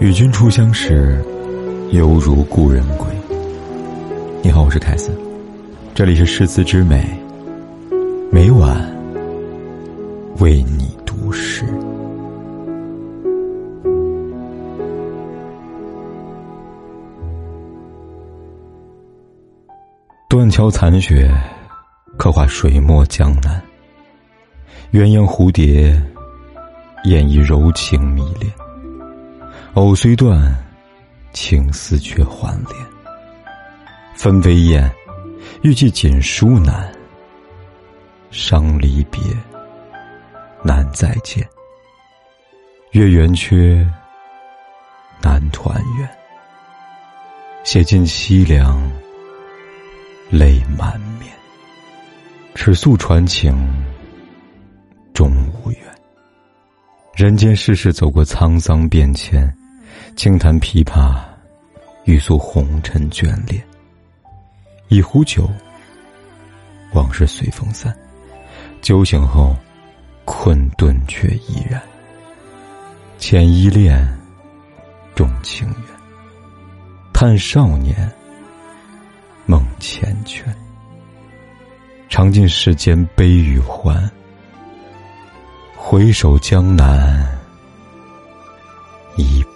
与君初相识，犹如故人归。你好，我是凯斯，这里是诗词之美，每晚为你读诗。断桥残雪，刻画水墨江南。鸳鸯蝴蝶，演绎柔情迷恋。藕虽断，情丝却还连。分飞燕，欲寄锦书难。伤离别，难再见。月圆缺，难团圆。写尽凄凉，泪满面。尺素传情，终无缘。人间世事，走过沧桑变迁。轻弹琵琶，欲诉红尘眷恋。一壶酒，往事随风散。酒醒后，困顿却依然。浅依恋，重情缘。叹少年，梦缱绻。尝尽世间悲与欢。回首江南。百年。